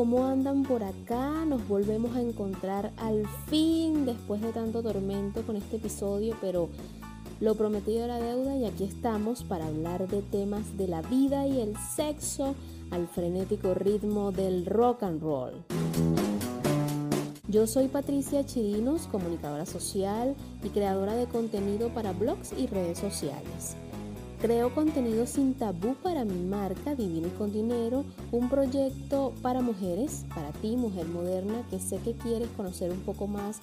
¿cómo andan por acá? Nos volvemos a encontrar al fin después de tanto tormento con este episodio, pero lo prometido era deuda y aquí estamos para hablar de temas de la vida y el sexo al frenético ritmo del rock and roll. Yo soy Patricia Chirinos, comunicadora social y creadora de contenido para blogs y redes sociales. Creo contenido sin tabú para mi marca Divina y con Dinero, un proyecto para mujeres, para ti, mujer moderna, que sé que quieres conocer un poco más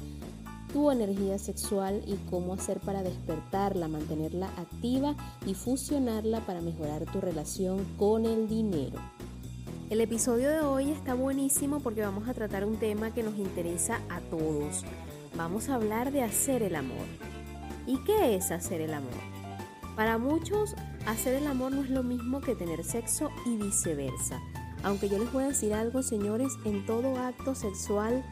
tu energía sexual y cómo hacer para despertarla, mantenerla activa y fusionarla para mejorar tu relación con el dinero. El episodio de hoy está buenísimo porque vamos a tratar un tema que nos interesa a todos. Vamos a hablar de hacer el amor. ¿Y qué es hacer el amor? Para muchos, hacer el amor no es lo mismo que tener sexo y viceversa. Aunque yo les voy a decir algo, señores, en todo acto sexual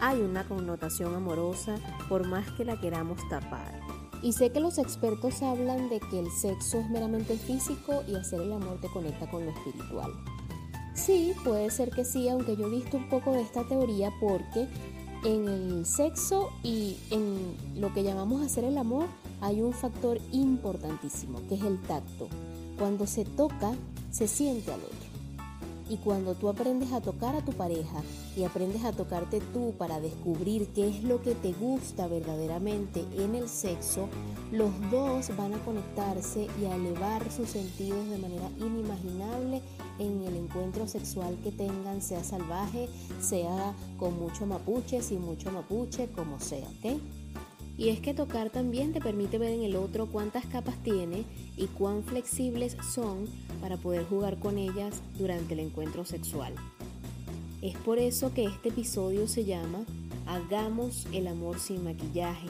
hay una connotación amorosa por más que la queramos tapar. Y sé que los expertos hablan de que el sexo es meramente físico y hacer el amor te conecta con lo espiritual. Sí, puede ser que sí, aunque yo he visto un poco de esta teoría porque en el sexo y en lo que llamamos hacer el amor hay un factor importantísimo, que es el tacto. Cuando se toca, se siente al otro. Y cuando tú aprendes a tocar a tu pareja y aprendes a tocarte tú para descubrir qué es lo que te gusta verdaderamente en el sexo, los dos van a conectarse y a elevar sus sentidos de manera inimaginable en el encuentro sexual que tengan, sea salvaje, sea con mucho mapuche, sin mucho mapuche, como sea, ¿ok? Y es que tocar también te permite ver en el otro cuántas capas tiene y cuán flexibles son para poder jugar con ellas durante el encuentro sexual. Es por eso que este episodio se llama Hagamos el amor sin maquillaje,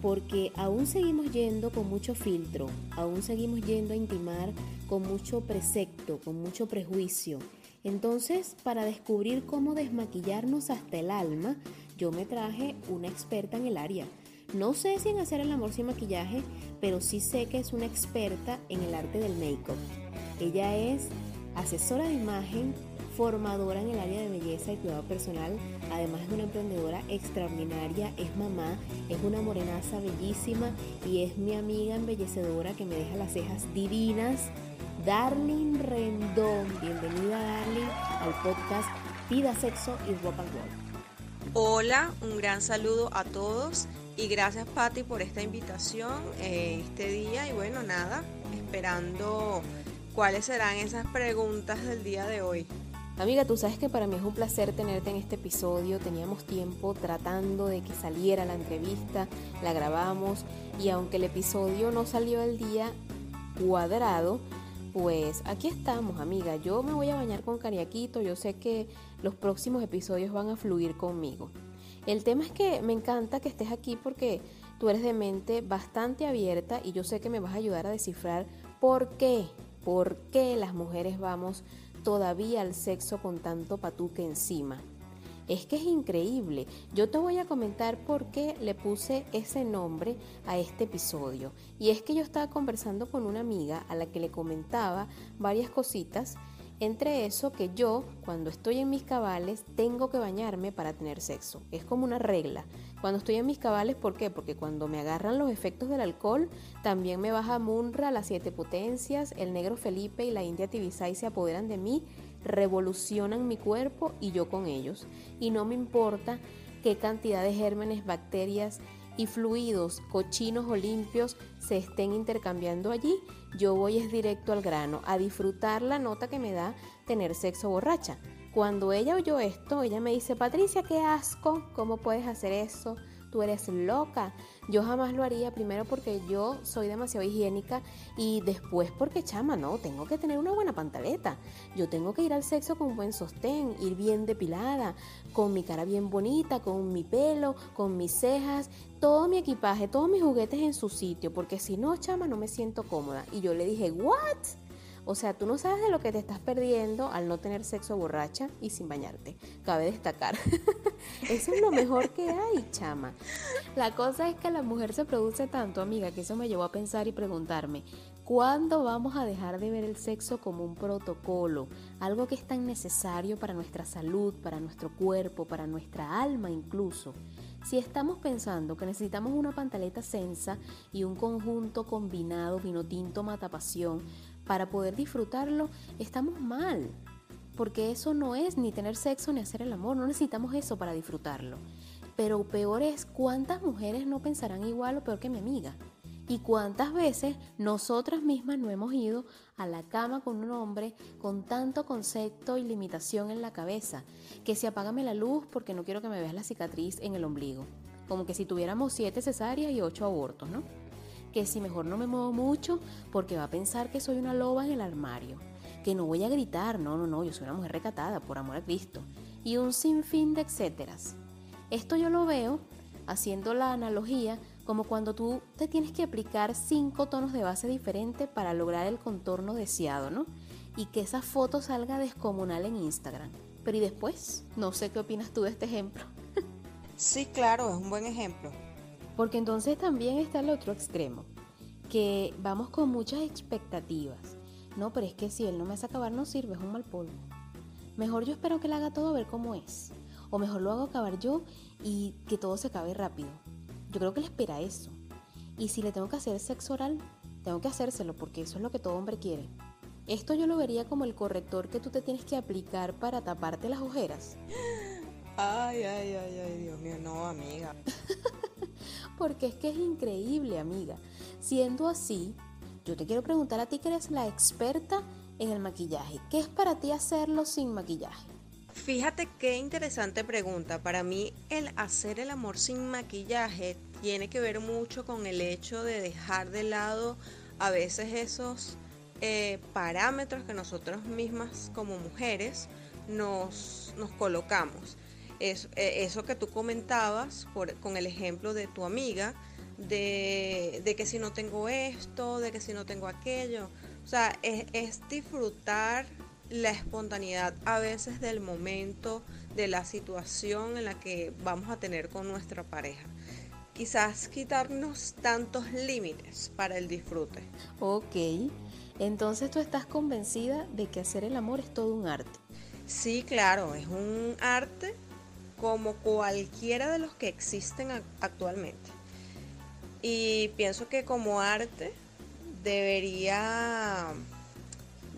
porque aún seguimos yendo con mucho filtro, aún seguimos yendo a intimar con mucho precepto, con mucho prejuicio. Entonces, para descubrir cómo desmaquillarnos hasta el alma, yo me traje una experta en el área no sé si en hacer el amor sin maquillaje, pero sí sé que es una experta en el arte del make-up. Ella es asesora de imagen, formadora en el área de belleza y cuidado personal, además de una emprendedora extraordinaria, es mamá, es una morenaza bellísima y es mi amiga embellecedora que me deja las cejas divinas. Darling Rendón, bienvenida Darling al podcast Vida, Sexo y Rock and. Hola, un gran saludo a todos. Y gracias Patti por esta invitación eh, este día y bueno, nada, esperando cuáles serán esas preguntas del día de hoy. Amiga, tú sabes que para mí es un placer tenerte en este episodio. Teníamos tiempo tratando de que saliera la entrevista, la grabamos y aunque el episodio no salió el día cuadrado, pues aquí estamos, amiga. Yo me voy a bañar con cariaquito. Yo sé que los próximos episodios van a fluir conmigo. El tema es que me encanta que estés aquí porque tú eres de mente bastante abierta y yo sé que me vas a ayudar a descifrar por qué, por qué las mujeres vamos todavía al sexo con tanto patuque encima. Es que es increíble. Yo te voy a comentar por qué le puse ese nombre a este episodio. Y es que yo estaba conversando con una amiga a la que le comentaba varias cositas entre eso que yo, cuando estoy en mis cabales, tengo que bañarme para tener sexo. Es como una regla. Cuando estoy en mis cabales, ¿por qué? Porque cuando me agarran los efectos del alcohol, también me baja Munra, las siete potencias, el negro Felipe y la India Tibisay se apoderan de mí, revolucionan mi cuerpo y yo con ellos. Y no me importa qué cantidad de gérmenes, bacterias y fluidos cochinos o limpios se estén intercambiando allí, yo voy es directo al grano, a disfrutar la nota que me da tener sexo borracha. Cuando ella oyó esto, ella me dice, Patricia, qué asco, ¿cómo puedes hacer eso? Tú eres loca. Yo jamás lo haría, primero porque yo soy demasiado higiénica y después porque, chama, no, tengo que tener una buena pantaleta. Yo tengo que ir al sexo con buen sostén, ir bien depilada, con mi cara bien bonita, con mi pelo, con mis cejas, todo mi equipaje, todos mis juguetes en su sitio, porque si no, chama, no me siento cómoda. Y yo le dije, ¿what? O sea, tú no sabes de lo que te estás perdiendo al no tener sexo borracha y sin bañarte. Cabe destacar. eso es lo mejor que hay, chama. La cosa es que la mujer se produce tanto, amiga, que eso me llevó a pensar y preguntarme, ¿Cuándo vamos a dejar de ver el sexo como un protocolo? Algo que es tan necesario para nuestra salud, para nuestro cuerpo, para nuestra alma incluso. Si estamos pensando que necesitamos una pantaleta sensa y un conjunto combinado vino tinto matapasión para poder disfrutarlo, estamos mal. Porque eso no es ni tener sexo ni hacer el amor, no necesitamos eso para disfrutarlo. Pero peor es cuántas mujeres no pensarán igual o peor que mi amiga. ¿Y cuántas veces nosotras mismas no hemos ido a la cama con un hombre con tanto concepto y limitación en la cabeza? Que si apágame la luz porque no quiero que me veas la cicatriz en el ombligo. Como que si tuviéramos siete cesáreas y ocho abortos, ¿no? Que si mejor no me muevo mucho porque va a pensar que soy una loba en el armario. Que no voy a gritar, no, no, no, yo soy una mujer recatada, por amor a Cristo. Y un sinfín de etcéteras. Esto yo lo veo haciendo la analogía como cuando tú te tienes que aplicar cinco tonos de base diferentes para lograr el contorno deseado, ¿no? Y que esa foto salga descomunal en Instagram. Pero ¿y después? No sé qué opinas tú de este ejemplo. sí, claro, es un buen ejemplo. Porque entonces también está el otro extremo, que vamos con muchas expectativas. No, pero es que si él no me hace acabar no sirve, es un mal polvo. Mejor yo espero que él haga todo a ver cómo es. O mejor lo hago acabar yo y que todo se acabe rápido. Yo creo que él espera eso. Y si le tengo que hacer sexo oral, tengo que hacérselo porque eso es lo que todo hombre quiere. Esto yo lo vería como el corrector que tú te tienes que aplicar para taparte las ojeras. Ay, ay, ay, ay, Dios mío, no, amiga. porque es que es increíble, amiga. Siendo así, yo te quiero preguntar a ti que eres la experta en el maquillaje. ¿Qué es para ti hacerlo sin maquillaje? Fíjate qué interesante pregunta. Para mí el hacer el amor sin maquillaje tiene que ver mucho con el hecho de dejar de lado a veces esos eh, parámetros que nosotros mismas como mujeres nos, colocamos. Es, eh, eso que tú comentabas con el ejemplo de tu amiga, de, que si no tengo esto, de que si no tengo aquello. O sea, es, es disfrutar la espontaneidad a veces del momento, de la situación en la que vamos a tener con nuestra pareja. Quizás quitarnos tantos límites para el disfrute. Ok, entonces tú estás convencida de que hacer el amor es todo un arte. Sí, claro, es un arte como cualquiera de los que existen actualmente. Y pienso que como arte debería,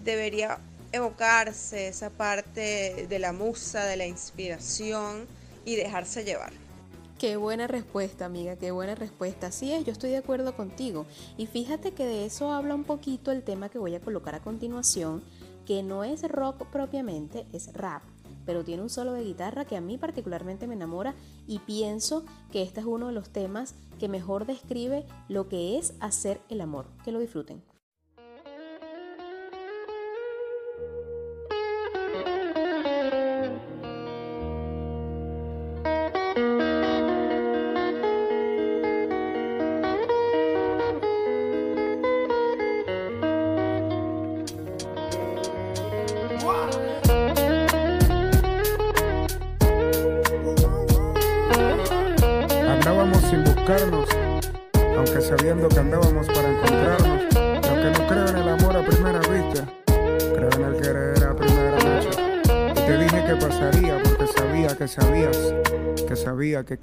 debería evocarse esa parte de la musa, de la inspiración y dejarse llevar. Qué buena respuesta, amiga, qué buena respuesta. Así es, yo estoy de acuerdo contigo. Y fíjate que de eso habla un poquito el tema que voy a colocar a continuación, que no es rock propiamente, es rap, pero tiene un solo de guitarra que a mí particularmente me enamora y pienso que este es uno de los temas que mejor describe lo que es hacer el amor. Que lo disfruten.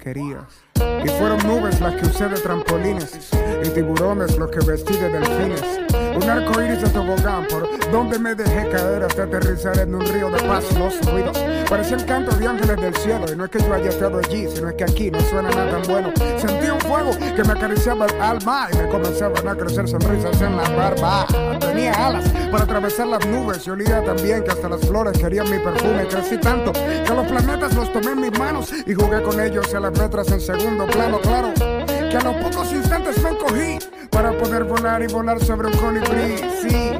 Y fueron nubes las que usé de trampolines y tiburones los que vestí de delfines. Un arco iris de tobogán por donde me dejé caer hasta aterrizar en un río de paz. Los ruidos parecían canto de ángeles del cielo. Y no es que yo haya estado allí, sino es que aquí no suena nada tan bueno. Sentí un fuego que me acariciaba el alma y me comenzaban a crecer sonrisas en la barba. Tenía alas para atravesar las nubes y olía también que hasta las flores querían mi perfume. Crecí tanto que los planetas los tomé en mis manos y jugué con ellos a las letras en segundo plano, claro. Que a los pocos instantes me encogí para poder volar y volar sobre un colibrí. Sí,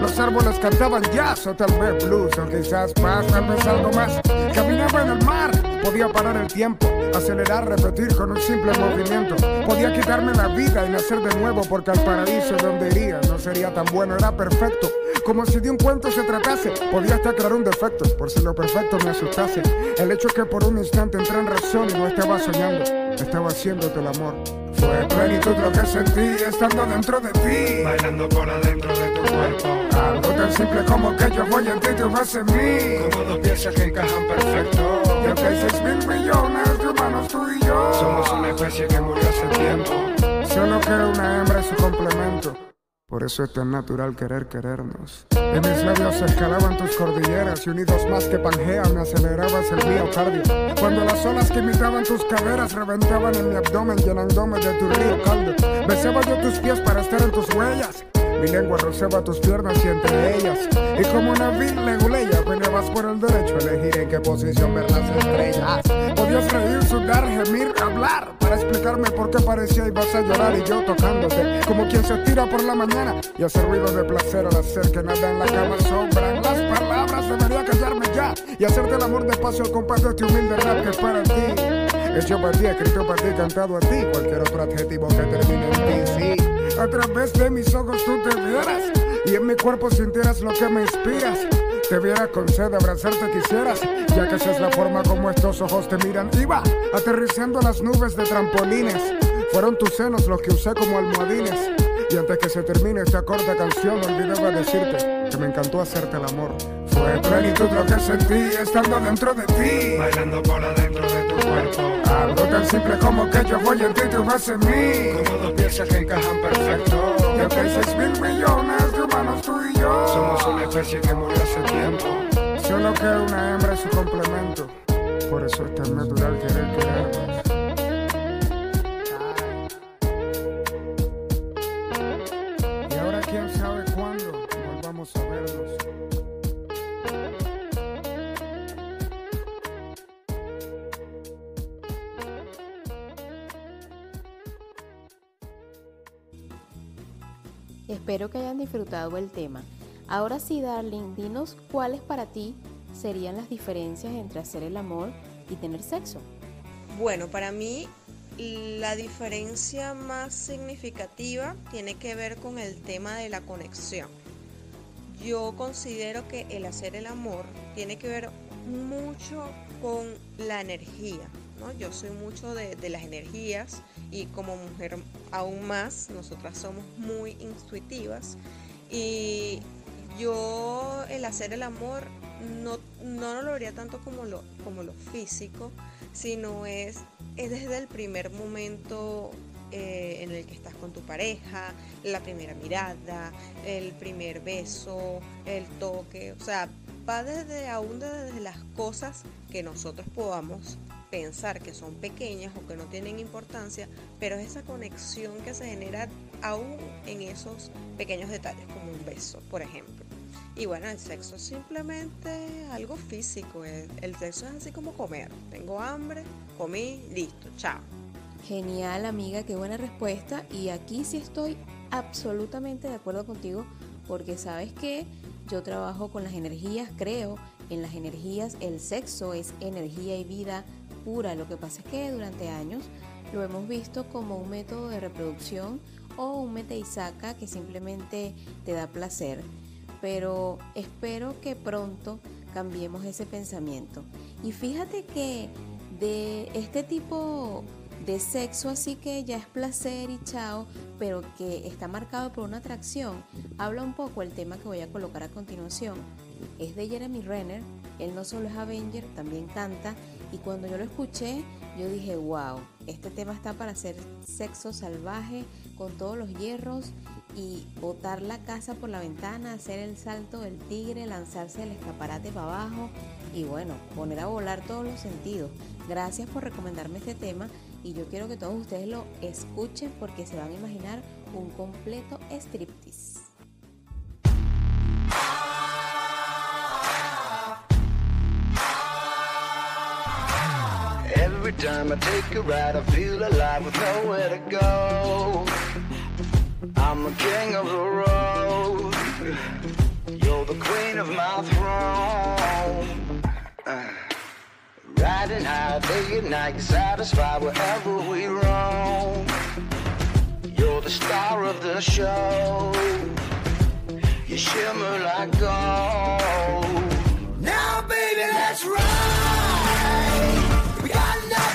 los árboles cantaban jazz o tal vez blues o quizás más, tal vez algo más. Caminaba en el mar, podía parar el tiempo, acelerar, repetir con un simple movimiento. Podía quitarme la vida y nacer de nuevo porque al paraíso donde sería tan bueno, era perfecto. Como si de un cuento se tratase, podía hasta crear un defecto, por si lo perfecto me asustase. El hecho que por un instante entré en razón y no estaba soñando, estaba haciéndote el amor Fue plenitud lo que sentí estando dentro de ti. Bailando por adentro de tu cuerpo. Algo tan simple como que yo voy en ti y tú vas en mí. Como dos piezas que encajan perfecto. Y aunque hay seis mil millones de humanos tú y yo. Somos una especie que murió hace tiempo. Solo que una hembra es su complemento. Por eso es tan natural querer querernos. En mis labios escalaban tus cordilleras y unidos más que Pangea me acelerabas el miocardio. Cuando las olas que imitaban tus caderas reventaban en mi abdomen llenándome de tu río caldo. Besaba yo tus pies para estar en tus huellas. Mi lengua rozaba tus piernas y entre ellas. Y como una vil leguleya peleabas por el derecho a elegir en qué posición ver las estrellas. Podías reír, sudar, gemir, hablar. Para explicarme por qué parecía ibas a llorar y yo tocándote. Como quien se tira por la mañana y hace ruido de placer al hacer que nada en la cama sobran. Las palabras debería callarme ya y hacerte el amor despacio al compás de este humilde rap que es para ti. Hecho para ti, escrito para ti, cantado a ti. Cualquier otro adjetivo que termine en ti, sí. A través de mis ojos tú te vieras y en mi cuerpo sintieras lo que me inspiras. Te viera con sed, abrazarte quisieras, ya que esa es la forma como estos ojos te miran. Iba aterrizando las nubes de trampolines. Fueron tus senos los que usé como almohadines. Y antes que se termine esta corta canción, olvidaba decirte que me encantó hacerte el amor. Fue plenitud lo que sentí estando dentro de ti. Bailando por cuerpo. Algo tan simple como que yo voy en ti y tú vas en mí. Como dos piezas que encajan perfecto. Hay seis mil millones de humanos tú y yo. Somos una especie que murió hace tiempo. Solo que una hembra es su complemento. Por eso es tan natural querer querernos. Disfrutado el tema. Ahora sí, Darling, dinos cuáles para ti serían las diferencias entre hacer el amor y tener sexo. Bueno, para mí la diferencia más significativa tiene que ver con el tema de la conexión. Yo considero que el hacer el amor tiene que ver mucho con la energía. Yo soy mucho de, las energías y como mujer aún más, nosotras somos muy intuitivas y yo el hacer el amor no, no lo vería tanto como lo, como lo físico, sino es, es desde el primer momento eh, en el que estás con tu pareja, la primera mirada, el primer beso, el toque, o sea, va desde aún desde las cosas que nosotros podamos pensar que son pequeñas o que no tienen importancia, pero es esa conexión que se genera aún en esos pequeños detalles, como un beso, por ejemplo. Y bueno, el sexo es simplemente algo físico, el, el sexo es así como comer. Tengo hambre, comí, listo, chao. Genial, amiga, qué buena respuesta. Y aquí sí estoy absolutamente de acuerdo contigo, porque sabes que yo trabajo con las energías, creo en las energías, el sexo es energía y vida pura. Lo que pasa es que durante años lo hemos visto como un método de reproducción o un mete y saca que simplemente te da placer. Pero espero que pronto cambiemos ese pensamiento. Y fíjate que de este tipo de sexo así que ya es placer y chao, pero que está marcado por una atracción, habla un poco el tema que voy a colocar a continuación. Es de Jeremy Renner, él no solo es Avenger, también canta, y cuando yo lo escuché, yo dije, wow, este tema está para hacer sexo salvaje con todos los hierros y botar la casa por la ventana, hacer el salto del tigre, lanzarse el escaparate para abajo y bueno, poner a volar todos los sentidos. Gracias por recomendarme este tema y yo quiero que todos ustedes lo escuchen porque se van a imaginar un completo striptease. Time I take a ride, I feel alive with nowhere to go. I'm the king of the road. You're the queen of my throne. Uh, riding high day and night, satisfied wherever we roam. You're the star of the show. You shimmer like gold. Now, baby, let's ride.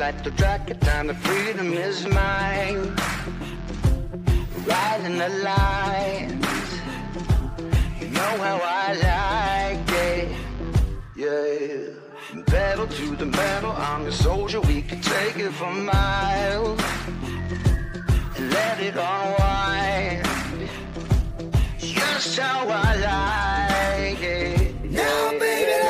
like the jacket time, the freedom is mine. Riding the lines, you know how I like it. Yeah, pedal to the metal, I'm a soldier. We can take it for miles and let it unwind. Just how I like it. Now, baby,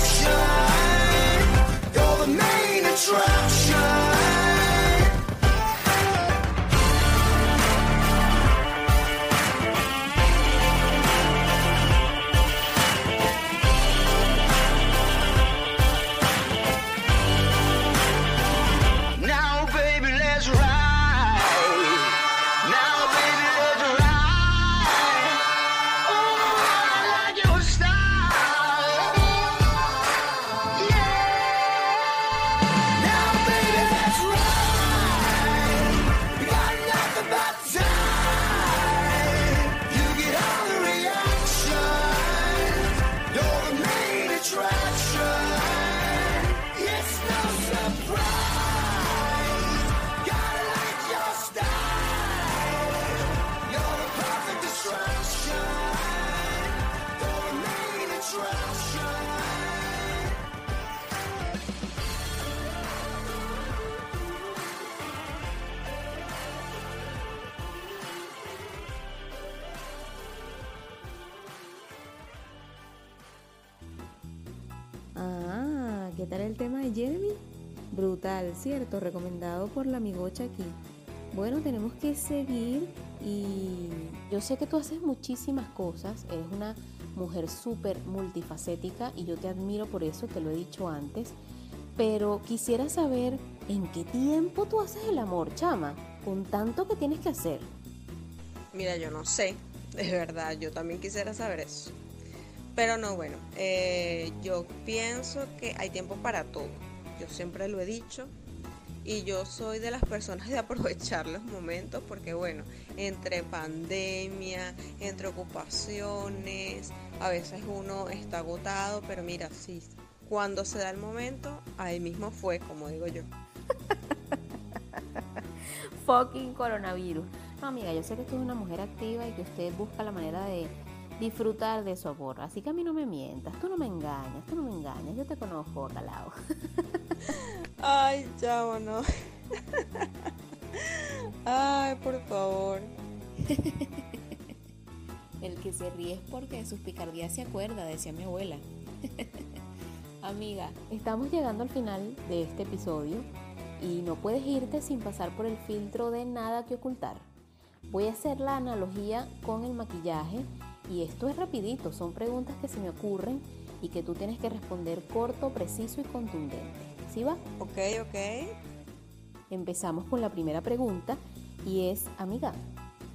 track. Tal el tema de Jeremy? Brutal, ¿cierto? Recomendado por la amigocha aquí. Bueno, tenemos que seguir y yo sé que tú haces muchísimas cosas, eres una mujer súper multifacética y yo te admiro por eso, te lo he dicho antes, pero quisiera saber en qué tiempo tú haces el amor, chama, con tanto que tienes que hacer. Mira, yo no sé, de verdad, yo también quisiera saber eso. Pero no, bueno, eh, yo pienso que hay tiempo para todo. Yo siempre lo he dicho y yo soy de las personas de aprovechar los momentos porque, bueno, entre pandemia, entre ocupaciones, a veces uno está agotado, pero mira, sí, cuando se da el momento, ahí mismo fue, como digo yo. Fucking coronavirus. No, amiga, yo sé que tú eres una mujer activa y que usted busca la manera de disfrutar de su amor. Así que a mí no me mientas, tú no me engañas, tú no me engañas, yo te conozco, calao. Ay, chavo, no. Ay, por favor. El que se ríe es porque de sus picardías se acuerda, decía mi abuela. Amiga, estamos llegando al final de este episodio y no puedes irte sin pasar por el filtro de nada que ocultar. Voy a hacer la analogía con el maquillaje y esto es rapidito, son preguntas que se me ocurren y que tú tienes que responder corto, preciso y contundente. ¿Sí va? Ok, ok. Empezamos con la primera pregunta y es, amiga,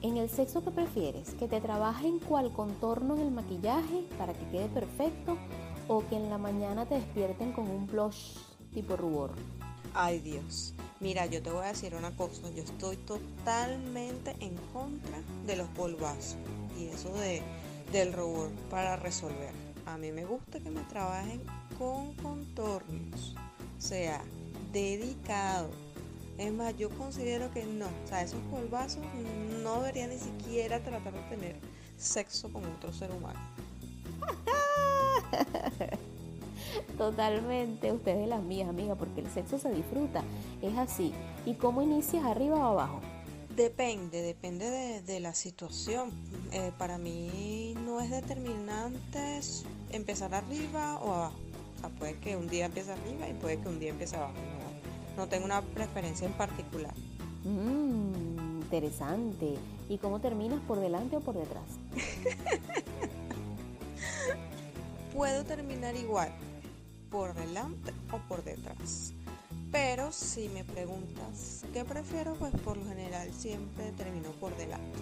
en el sexo que prefieres, que te trabajen cual contorno en el maquillaje para que quede perfecto o que en la mañana te despierten con un blush tipo rubor. Ay, Dios. Mira, yo te voy a decir una cosa. Yo estoy totalmente en contra de los polvazos y eso de, del rubor para resolver. A mí me gusta que me trabajen con contornos. Sea, dedicado. Es más, yo considero que no. O sea, esos polvazos no debería ni siquiera tratar de tener sexo con otro ser humano. Totalmente, usted es de las mías, amiga, porque el sexo se disfruta. Es así. ¿Y cómo inicias arriba o abajo? Depende, depende de, de la situación. Eh, para mí no es determinante empezar arriba o abajo. O sea, puede que un día empiece arriba y puede que un día empiece abajo. No, no tengo una preferencia en particular. Mmm, interesante. ¿Y cómo terminas? ¿Por delante o por detrás? Puedo terminar igual, por delante o por detrás. Pero si me preguntas qué prefiero, pues por lo general siempre termino por delante.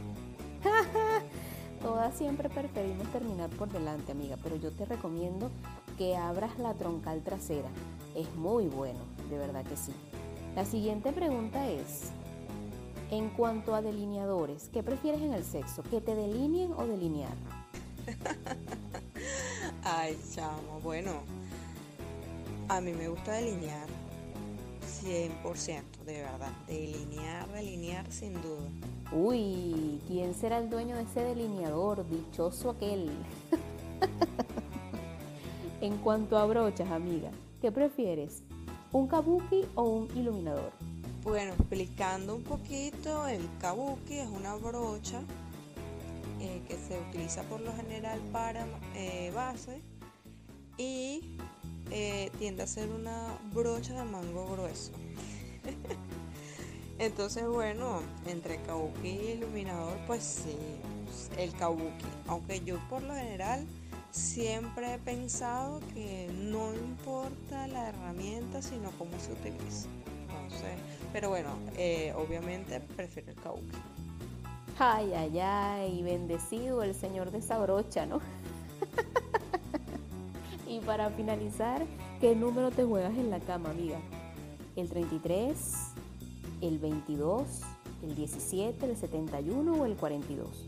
Todas siempre preferimos terminar por delante, amiga, pero yo te recomiendo que abras la troncal trasera. Es muy bueno, de verdad que sí. La siguiente pregunta es, en cuanto a delineadores, ¿qué prefieres en el sexo? ¿Que te delineen o delinear? Ay, chamo, bueno, a mí me gusta delinear 100%, de verdad. Delinear, delinear sin duda. Uy, ¿quién será el dueño de ese delineador? Dichoso aquel. en cuanto a brochas, amiga, ¿qué prefieres? ¿Un kabuki o un iluminador? Bueno, explicando un poquito, el kabuki es una brocha eh, que se utiliza por lo general para eh, base y eh, tiende a ser una brocha de mango grueso. Entonces, bueno, entre kabuki y iluminador, pues sí, el kabuki. Aunque yo por lo general siempre he pensado que no importa la herramienta, sino cómo se utiliza. Entonces, pero bueno, eh, obviamente prefiero el kabuki. Ay, ay, ay, bendecido el señor de esa brocha, ¿no? Para finalizar, ¿qué número te juegas en la cama, amiga? ¿El 33, el 22, el 17, el 71 o el 42?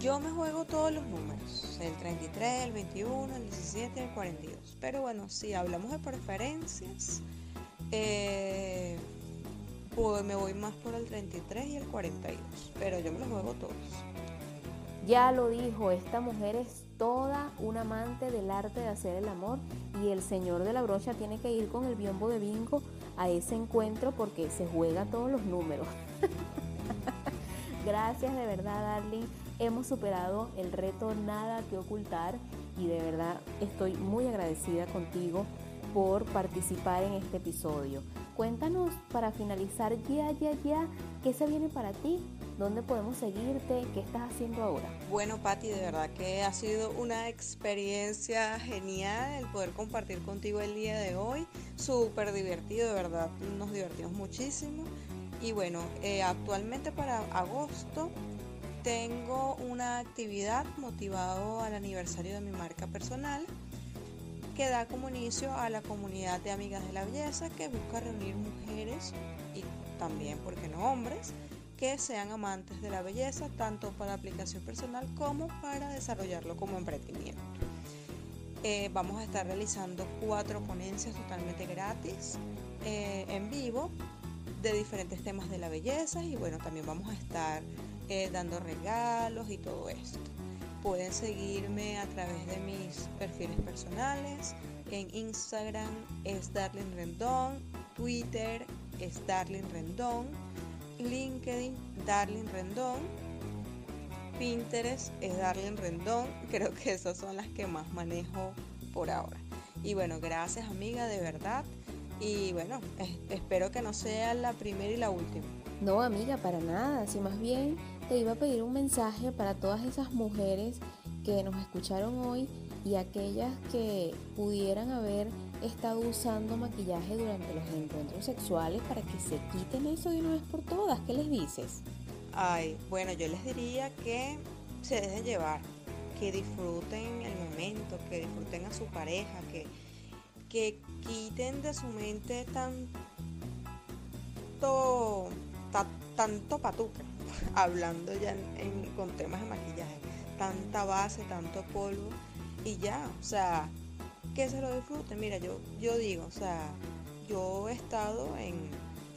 Yo me juego todos los números, el 33, el 21, el 17, el 42. Pero bueno, si hablamos de preferencias, eh, pues me voy más por el 33 y el 42, pero yo me los juego todos. Ya lo dijo, esta mujer es toda una amante del arte de hacer el amor y el señor de la brocha tiene que ir con el biombo de bingo a ese encuentro porque se juega todos los números. Gracias de verdad, Darling. Hemos superado el reto Nada que ocultar y de verdad estoy muy agradecida contigo por participar en este episodio. Cuéntanos para finalizar ya, ya, ya, ¿qué se viene para ti? ¿Dónde podemos seguirte? ¿Qué estás haciendo ahora? Bueno, Patti, de verdad que ha sido una experiencia genial el poder compartir contigo el día de hoy. Súper divertido, de verdad, nos divertimos muchísimo. Y bueno, eh, actualmente para agosto tengo una actividad motivado al aniversario de mi marca personal que da como inicio a la comunidad de amigas de la belleza que busca reunir mujeres y también, ¿por qué no hombres? Que sean amantes de la belleza, tanto para aplicación personal como para desarrollarlo como emprendimiento. Eh, vamos a estar realizando cuatro ponencias totalmente gratis eh, en vivo de diferentes temas de la belleza y bueno, también vamos a estar eh, dando regalos y todo esto. Pueden seguirme a través de mis perfiles personales. En Instagram es Darling Rendón, Twitter es Rendón, LinkedIn Darling Rendón, Pinterest es Darling Rendón. Creo que esas son las que más manejo por ahora. Y bueno, gracias amiga, de verdad. Y bueno, espero que no sea la primera y la última. No, amiga, para nada. Si más bien te iba a pedir un mensaje para todas esas mujeres que nos escucharon hoy y aquellas que pudieran haber estado usando maquillaje durante los encuentros sexuales para que se quiten eso de una vez por todas. ¿Qué les dices? Ay, bueno, yo les diría que se dejen llevar, que disfruten el momento, que disfruten a su pareja, que, que quiten de su mente tanto, tanto patuca, hablando ya con temas de maquillaje, tanta base, tanto polvo y ya, o sea, que se lo disfruten. Mira, yo, yo digo, o sea, yo he estado en,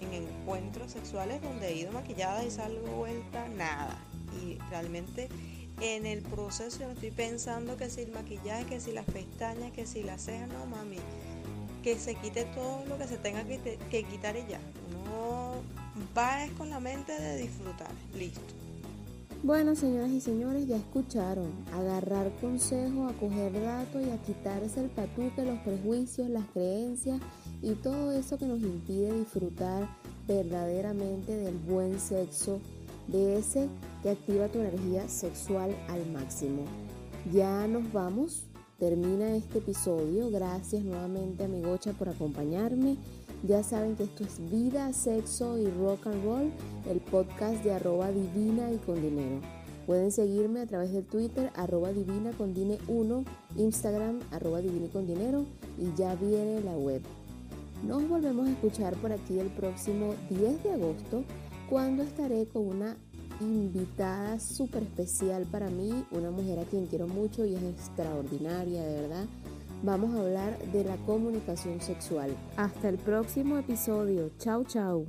en encuentros sexuales donde he ido maquillada y salgo vuelta nada. Y realmente en el proceso yo estoy pensando que si el maquillaje, que si las pestañas, que si las cejas, no mami, que se quite todo lo que se tenga que, que quitar y ya. Uno va es con la mente de disfrutar. Listo. Bueno, señoras y señores, ya escucharon. Agarrar consejo, a coger datos y a quitarse el patuque, los prejuicios, las creencias y todo eso que nos impide disfrutar verdaderamente del buen sexo, de ese que activa tu energía sexual al máximo. Ya nos vamos. Termina este episodio. Gracias nuevamente a mi Gocha por acompañarme. Ya saben que esto es Vida, Sexo y Rock and Roll, el podcast de arroba divina y con dinero. Pueden seguirme a través de Twitter, arroba divina con dine 1, Instagram, arroba divina y con dinero y ya viene la web. Nos volvemos a escuchar por aquí el próximo 10 de agosto cuando estaré con una invitada súper especial para mí, una mujer a quien quiero mucho y es extraordinaria, de verdad vamos a hablar de la comunicación sexual. Hasta el próximo episodio. Chao, chao.